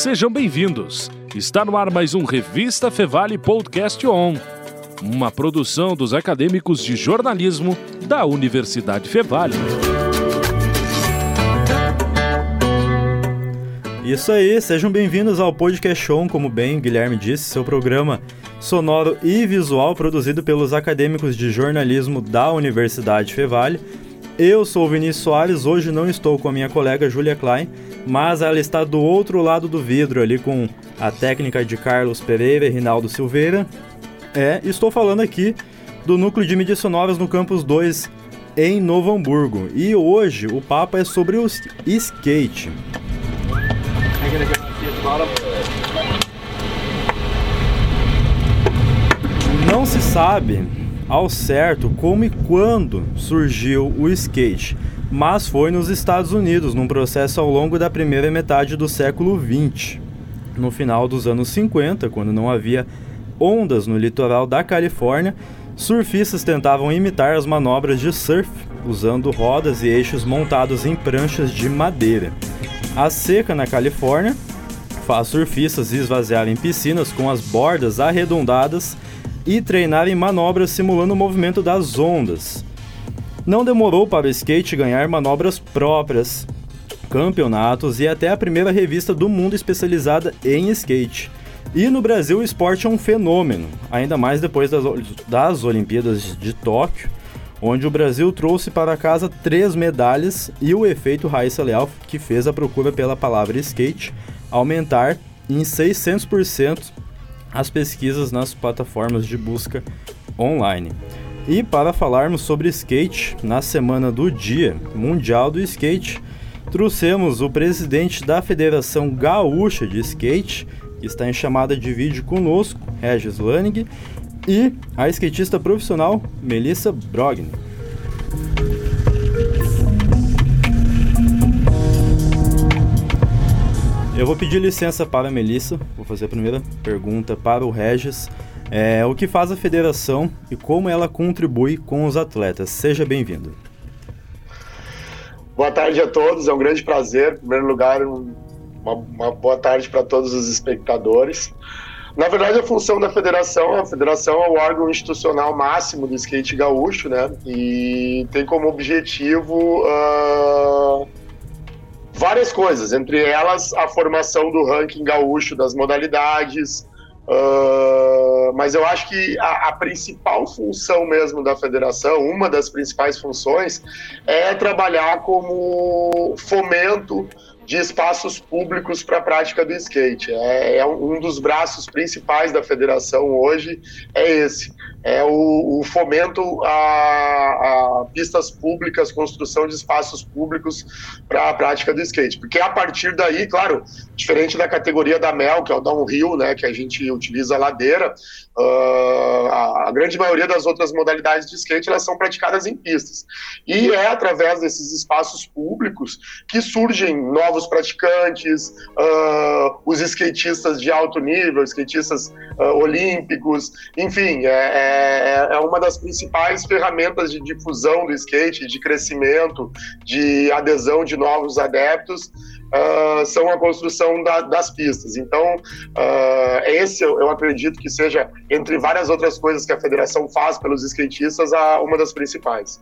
Sejam bem-vindos. Está no ar mais um Revista Fevale Podcast On, uma produção dos acadêmicos de jornalismo da Universidade Fevale. Isso aí, sejam bem-vindos ao Podcast On, como bem o Guilherme disse, seu programa sonoro e visual produzido pelos acadêmicos de jornalismo da Universidade Fevale. Eu sou o Vinícius Soares, hoje não estou com a minha colega Julia Klein, mas ela está do outro lado do vidro ali com a técnica de Carlos Pereira e Rinaldo Silveira. É, estou falando aqui do núcleo de mídias sonoras no campus 2 em Novo Hamburgo. E hoje o papo é sobre o skate. Não se sabe ao certo como e quando surgiu o skate, mas foi nos Estados Unidos, num processo ao longo da primeira metade do século 20. No final dos anos 50, quando não havia ondas no litoral da Califórnia, surfistas tentavam imitar as manobras de surf usando rodas e eixos montados em pranchas de madeira. A seca na Califórnia faz surfistas esvaziarem piscinas com as bordas arredondadas e treinarem manobras simulando o movimento das ondas. Não demorou para o skate ganhar manobras próprias, campeonatos e até a primeira revista do mundo especializada em skate. E no Brasil o esporte é um fenômeno, ainda mais depois das, das Olimpíadas de Tóquio, onde o Brasil trouxe para casa três medalhas e o efeito Raíssa Leal, que fez a procura pela palavra skate aumentar em 600% as pesquisas nas plataformas de busca online. E para falarmos sobre skate, na semana do Dia Mundial do Skate, trouxemos o presidente da Federação Gaúcha de Skate, que está em chamada de vídeo conosco, Regis Laning, e a skatista profissional Melissa Brogni. Eu vou pedir licença para a Melissa, vou fazer a primeira pergunta para o Regis. É, o que faz a federação e como ela contribui com os atletas? Seja bem-vindo. Boa tarde a todos, é um grande prazer. Em primeiro lugar, uma, uma boa tarde para todos os espectadores. Na verdade, a função da federação, a federação é o órgão institucional máximo do skate gaúcho, né? E tem como objetivo uh, várias coisas, entre elas a formação do ranking gaúcho das modalidades. Uh, mas eu acho que a, a, principal função mesmo da federação, uma das principais funções, é trabalhar como fomento de espaços públicos para a prática do skate. É, é, um dos braços principais da federação hoje é esse, é o, o fomento a, a, pistas públicas, construção de espaços públicos para a prática do skate. Porque a partir daí, claro, diferente da categoria da Mel, que é o downhill, né, que a gente utiliza a ladeira, uh, a, a, grande maioria das outras modalidades de skate elas são praticadas em pistas. E é através desses espaços públicos que surgem novos praticantes, uh, os skatistas de alto nível, skatistas uh, olímpicos, enfim, é, é, é uma das principais ferramentas de difusão do skate, de crescimento, de adesão de novos adeptos uh, são a construção da, das pistas. Então, uh, esse eu, eu, acredito que seja, entre várias outras coisas que a federação faz pelos skatistas, a, uma das principais.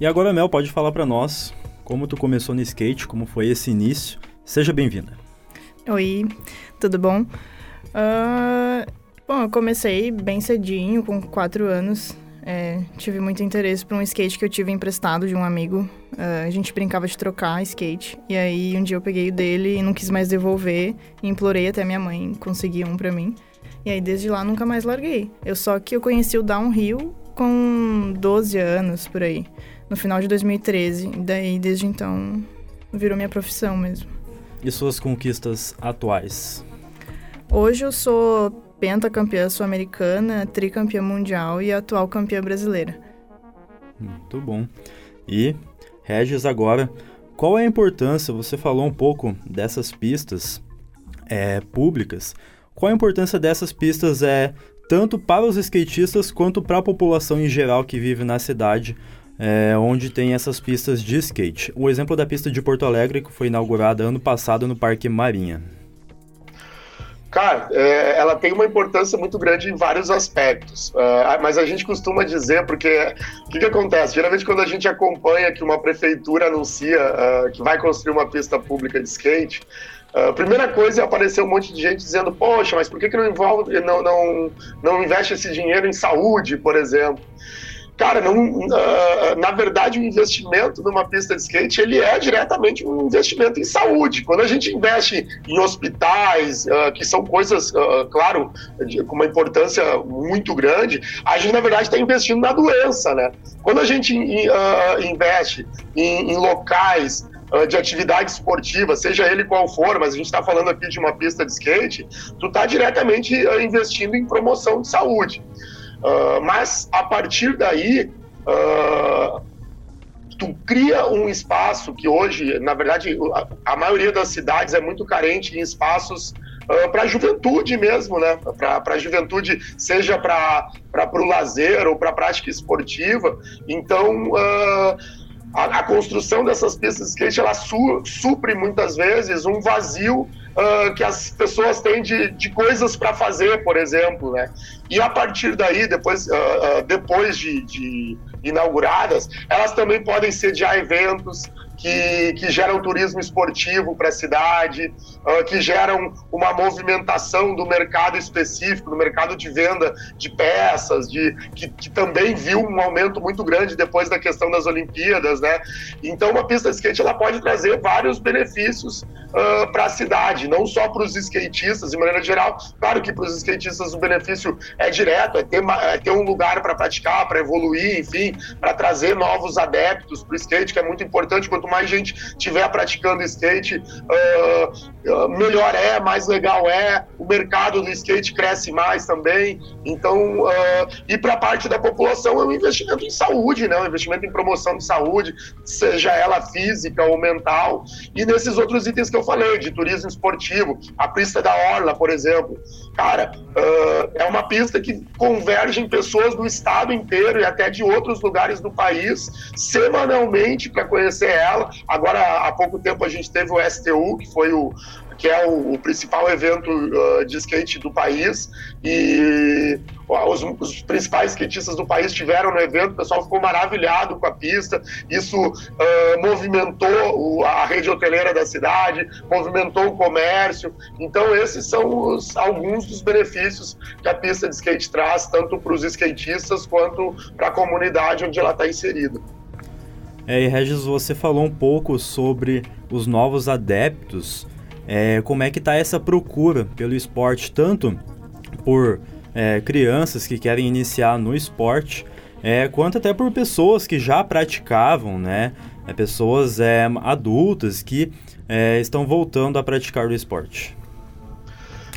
E agora, Mel, pode falar para nós como tu começou no skate, como foi esse início. Seja bem-vinda. Oi, tudo bom? Uh, bom, eu comecei bem cedinho, com quatro anos. É, tive muito interesse por um skate que eu tive emprestado de um amigo. Uh, a gente brincava de trocar skate. E aí um dia eu peguei o dele e não quis mais devolver. E implorei até minha mãe conseguir um para mim. E aí desde lá nunca mais larguei. Eu só que eu conheci o downhill com 12 anos por aí, no final de 2013. E daí desde então virou minha profissão mesmo. E suas conquistas atuais? Hoje eu sou pentacampeã sul-americana, tricampeã mundial e atual campeã brasileira. Muito bom. E, Regis, agora, qual é a importância? Você falou um pouco dessas pistas é, públicas. Qual a importância dessas pistas é tanto para os skatistas quanto para a população em geral que vive na cidade é, onde tem essas pistas de skate. O exemplo da pista de Porto Alegre, que foi inaugurada ano passado no Parque Marinha. Cara, é, ela tem uma importância muito grande em vários aspectos, uh, mas a gente costuma dizer, porque o que, que, acontece? Geralmente, quando a gente acompanha que uma prefeitura anuncia uh, que vai construir uma pista pública de skate, a uh, primeira coisa é aparecer um monte de gente dizendo: Poxa, mas por que, que não, envolve, não, não, não investe esse dinheiro em saúde, por exemplo? Cara, não, uh, na verdade, o investimento numa pista de skate ele é diretamente um investimento em saúde. Quando a gente investe em hospitais, uh, que são coisas, uh, claro, de, com uma importância muito grande, a gente, na verdade, está investindo na doença, né? Quando a gente investe em, em locais de atividade esportiva, seja ele qual for, mas a gente está falando aqui de uma pista de skate, tu está diretamente investindo em promoção de saúde. Uh, mas a partir daí, uh, tu cria um espaço que hoje, na verdade, a, a maioria das cidades é muito carente em espaços uh, para a juventude mesmo, né? Para a juventude, seja para o lazer ou para a prática esportiva. Então, uh, a, a, construção dessas pistas de skate ela su, supre muitas vezes um vazio uh, que as pessoas têm de, de coisas para fazer, por exemplo, né? E a partir daí, depois, uh, uh, depois de, de, inauguradas, elas também podem sediar eventos, que, que geram turismo esportivo para a cidade, que geram uma movimentação do mercado específico, do mercado de venda de peças, de, que, que também viu um aumento muito grande depois da questão das Olimpíadas, né? Então, uma pista de skate ela pode trazer vários benefícios para a cidade, não só para os skatistas, de maneira geral. Claro que para os skatistas o benefício é direto, é ter, é ter um lugar para praticar, para evoluir, enfim, para trazer novos adeptos para o skate, que é muito importante. Quanto mais gente tiver praticando skate, uh, melhor é, mais legal é. O mercado do skate cresce mais também. Então, uh, e para parte da população é um investimento em saúde, né? Um investimento em promoção de saúde, seja ela física ou mental. E nesses outros itens que eu falei, de turismo esportivo, a pista da Orla, por exemplo. Cara, uh, é uma pista que convergem pessoas do estado inteiro e até de outros lugares do país semanalmente para conhecer ela. Agora, há pouco tempo a gente teve o STU, que foi o, que é o, o principal evento uh, de skate do país, e os, os, principais skatistas do país estiveram no evento, o pessoal ficou maravilhado com a pista, isso uh, movimentou o, a rede hoteleira da cidade, movimentou o comércio, então esses são os, alguns dos benefícios que a pista de skate traz, tanto para os skatistas quanto para a comunidade onde ela está inserida. É, e Regis, você falou um pouco sobre os novos adeptos é, como é que está essa procura pelo esporte, tanto por é, crianças que querem iniciar no esporte, é, quanto até por pessoas que já praticavam, né? É, pessoas é, adultas que é, estão voltando a praticar o esporte.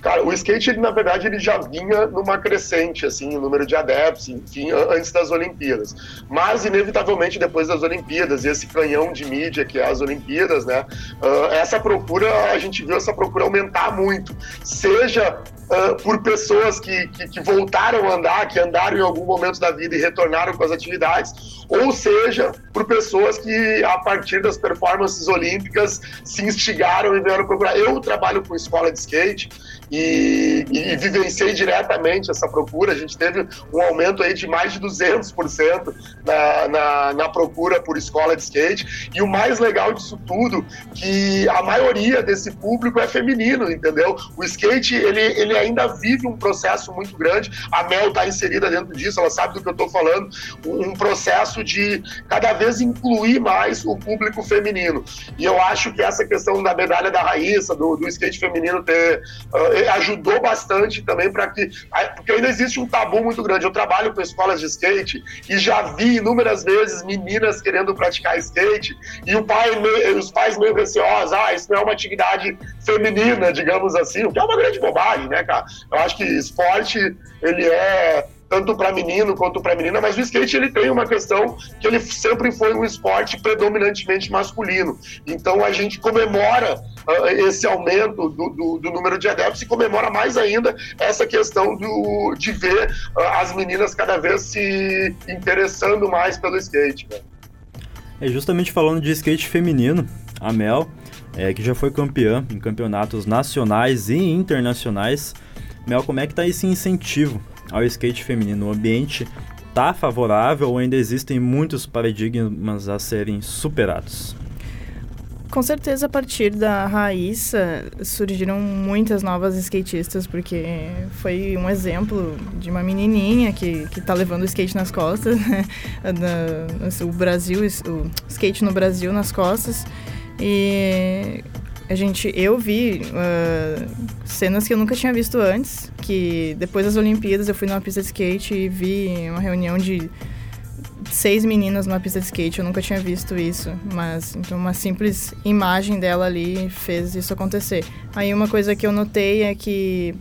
Cara, o skate, ele, na verdade, ele já vinha numa crescente, assim, o número de adeptos, enfim, antes das Olimpíadas. Mas, inevitavelmente, depois das Olimpíadas, esse canhão de mídia que é as Olimpíadas, né, uh, essa procura, a gente viu essa procura aumentar muito. Seja uh, por pessoas que, que, que, voltaram a andar, que andaram em algum momento da vida e retornaram com as atividades, ou seja, por pessoas que, a partir das performances olímpicas, se instigaram e vieram procurar. Eu trabalho com escola de skate e, e, vivenciei diretamente essa procura. A gente teve um aumento aí de mais de 200% na, na, na procura por escola de skate. E o mais legal disso tudo, que a maioria desse público é feminino, entendeu? O skate, ele, ele ainda vive um processo muito grande. A Mel está inserida dentro disso, ela sabe do que eu estou falando. Um processo de cada vez incluir mais o público feminino. E eu acho que essa questão da medalha da Raíssa, do, do skate feminino ter uh, ajudou bastante também para que. Porque ainda existe um tabu muito grande. Eu trabalho com escolas de skate e já vi inúmeras vezes meninas querendo praticar skate e o pai, os pais meio receosos, ah, isso não é uma atividade feminina, digamos assim, o que é uma grande bobagem, né, cara? Eu acho que esporte, ele é tanto para menino quanto para menina, mas o skate ele tem uma questão que ele sempre foi um esporte predominantemente masculino. Então a gente comemora uh, esse aumento do, do, do, número de adeptos e comemora mais ainda essa questão do, de ver uh, as meninas cada vez se interessando mais pelo skate. Né? É justamente falando de skate feminino, a Mel, é, que já foi campeã em campeonatos nacionais e internacionais. Mel, como é que tá esse incentivo ao skate feminino? O ambiente tá favorável ou ainda existem muitos paradigmas a serem superados? Com certeza, a partir da Raíssa, surgiram muitas novas skatistas, porque foi um exemplo de uma menininha que, que tá levando o skate nas costas, né? o Brasil, o skate no Brasil nas costas. E a gente, eu vi uh, cenas que eu nunca tinha visto antes, que depois das Olimpíadas eu fui numa pista de skate e vi uma reunião de seis meninas numa pista de skate, eu nunca tinha visto isso, mas então uma simples imagem dela ali fez isso acontecer. Aí uma coisa que eu notei é que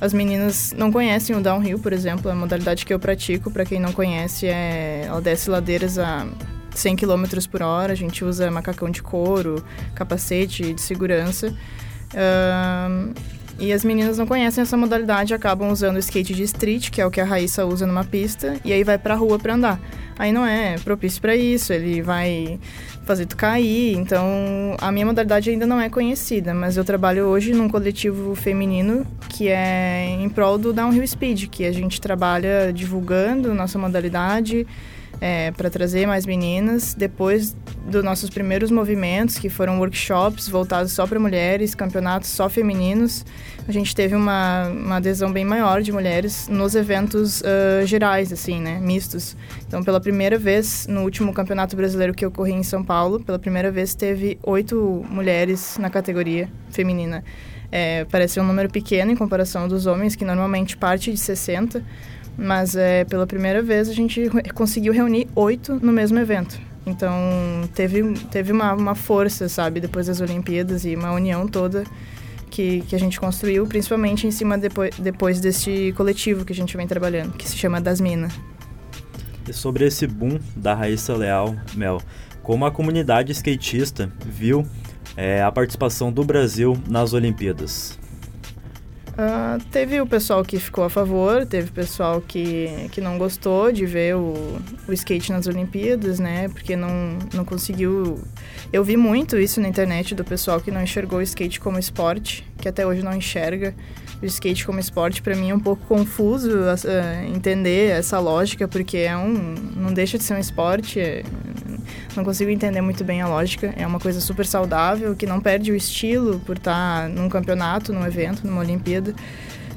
as meninas não conhecem o downhill, por exemplo, a modalidade que eu pratico, para quem não conhece, é ela desce ladeiras a 100 km por hora, a gente usa macacão de couro, capacete de segurança. E as meninas não conhecem essa modalidade, acabam usando skate de street, que é o que a Raíssa usa numa pista, e aí vai pra rua pra andar. Aí não é propício para isso, ele vai fazer tu cair. Então, a minha modalidade ainda não é conhecida, mas eu trabalho hoje num coletivo feminino que é em prol do Downhill Speed, que a gente trabalha divulgando nossa modalidade, é, para trazer mais meninas. Depois dos nossos primeiros movimentos, que foram workshops voltados só para mulheres, campeonatos só femininos, a gente teve uma, uma adesão bem maior de mulheres nos eventos uh, gerais, assim, né, mistos. Então, pela primeira vez, no último campeonato brasileiro que ocorreu em São Paulo, pela primeira vez teve oito mulheres na categoria feminina. É, parece um número pequeno em comparação dos homens, que normalmente parte de 60, mas é, pela primeira vez a gente conseguiu reunir oito no mesmo evento. Então teve, teve uma, uma força, sabe, depois das Olimpíadas e uma união toda que, que a gente construiu, principalmente em cima depois, depois deste coletivo que a gente vem trabalhando, que se chama Das Minas. E sobre esse boom da Raíssa Leal, Mel, como a comunidade skatista viu é, a participação do Brasil nas Olimpíadas? Uh, teve o pessoal que ficou a favor, teve o pessoal que, que não gostou de ver o, o skate nas Olimpíadas, né? Porque não, não conseguiu. Eu vi muito isso na internet do pessoal que não enxergou o skate como esporte, que até hoje não enxerga o skate como esporte. Para mim é um pouco confuso uh, entender essa lógica, porque é um, não deixa de ser um esporte. É, não consigo entender muito bem a lógica. É uma coisa super saudável, que não perde o estilo por estar num campeonato, num evento, numa Olimpíada.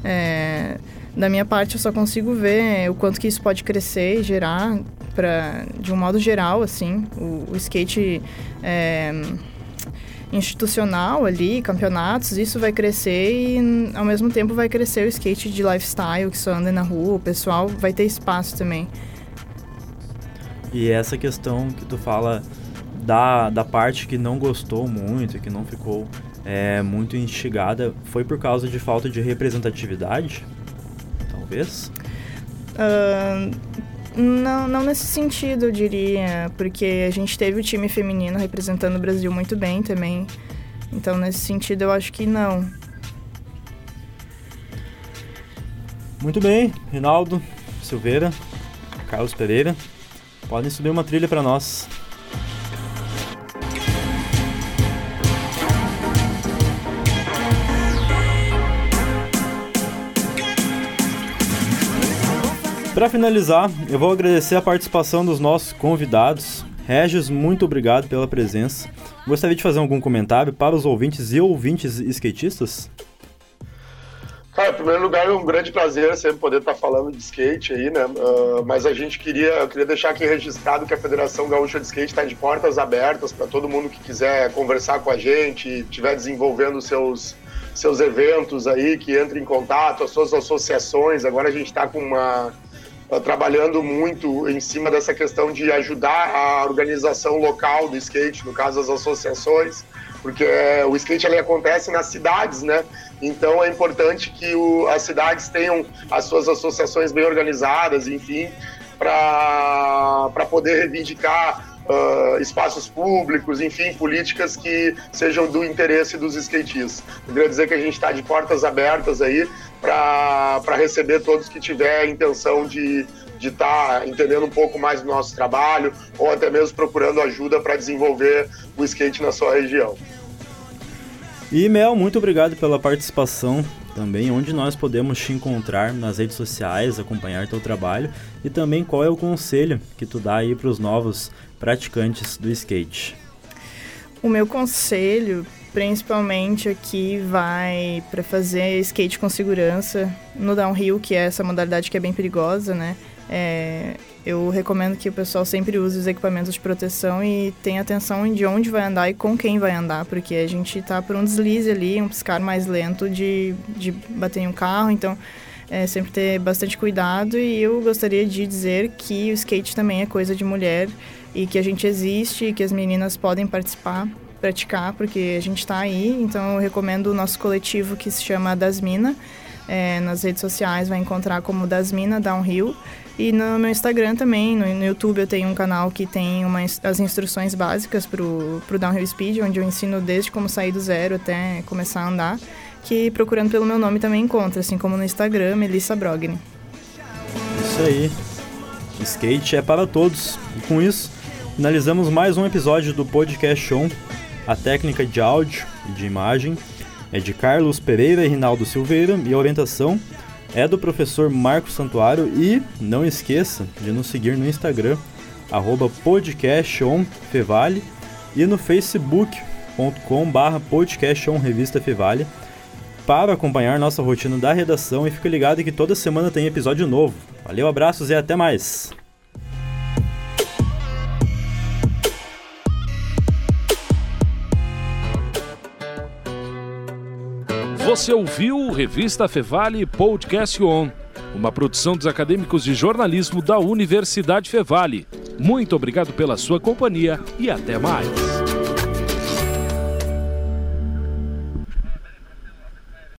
É, da minha parte, eu só consigo ver o quanto que isso pode crescer e gerar, pra, de um modo geral, assim, o, o skate é, institucional ali, campeonatos, isso vai crescer e, ao mesmo tempo, vai crescer o skate de lifestyle, que só anda na rua, o pessoal vai ter espaço também. E essa questão que tu fala da, da parte que não gostou muito, que não ficou é, muito instigada, foi por causa de falta de representatividade? Talvez? Uh, não, não nesse sentido, eu diria, porque a gente teve o time feminino representando o Brasil muito bem também. Então, nesse sentido, eu acho que não. Muito bem, Rinaldo Silveira, Carlos Pereira. Podem subir uma trilha para nós. Para finalizar, eu vou agradecer a participação dos nossos convidados. Regis, muito obrigado pela presença. Gostaria de fazer algum comentário para os ouvintes e ouvintes skatistas? Cara, em primeiro lugar, é um grande prazer sempre poder estar falando de skate aí, né? Uh, mas a gente queria, queria deixar aqui registrado que a Federação Gaúcha de Skate está de portas abertas para todo mundo que quiser conversar com a gente, estiver desenvolvendo seus, seus eventos aí, que entre em contato, as suas associações. Agora a gente está com uma trabalhando muito em cima dessa questão de ajudar a organização local do skate, no caso as associações, porque o skate ali acontece nas cidades, né? Então é importante que o, as cidades tenham as suas associações bem organizadas, enfim, para poder reivindicar Uh, espaços públicos, enfim, políticas que sejam do interesse dos skatistas. Eu queria dizer que a gente está de portas abertas aí para receber todos que tiver a intenção de de estar tá entendendo um pouco mais do nosso trabalho ou até mesmo procurando ajuda para desenvolver o skate na sua região. E Mel, muito obrigado pela participação também, onde nós podemos te encontrar nas redes sociais, acompanhar teu trabalho e também qual é o conselho que tu dá aí para os novos praticantes do skate. O meu conselho principalmente aqui vai para fazer skate com segurança no downhill, que é essa modalidade que é bem perigosa, né? É, eu recomendo que o pessoal sempre use os equipamentos de proteção e tenha atenção de onde vai andar e com quem vai andar, porque a gente tá por um deslize ali, um piscar mais lento de, de bater em um carro, então é sempre ter bastante cuidado e eu gostaria de dizer que o skate também é coisa de mulher e que a gente existe e que as meninas podem participar praticar, porque a gente está aí. Então eu recomendo o nosso coletivo que se chama Dasmina. É, nas redes sociais vai encontrar como Dasmina Downhill. E no meu Instagram também, no, YouTube eu tenho um canal que tem uma, as instruções básicas para o Downhill Speed, onde eu ensino desde como sair do zero até começar a andar. Que procurando pelo meu nome também encontra, assim como no Instagram, Melissa Brogni. Isso aí. Skate é para todos. E com isso, finalizamos mais um episódio do Podcast Show. A técnica de áudio e de imagem é de Carlos Pereira e Rinaldo Silveira e a orientação é do professor Marcos Santuário e não esqueça de nos seguir no Instagram arroba podcastonfevale e no facebook.com barra podcastonrevistafevale para acompanhar nossa rotina da redação e fique ligado que toda semana tem episódio novo. Valeu, abraços e até mais! Você ouviu Revista Fevale Podcast On, uma produção dos acadêmicos de jornalismo da Universidade Fevale. Muito obrigado pela sua companhia e até mais.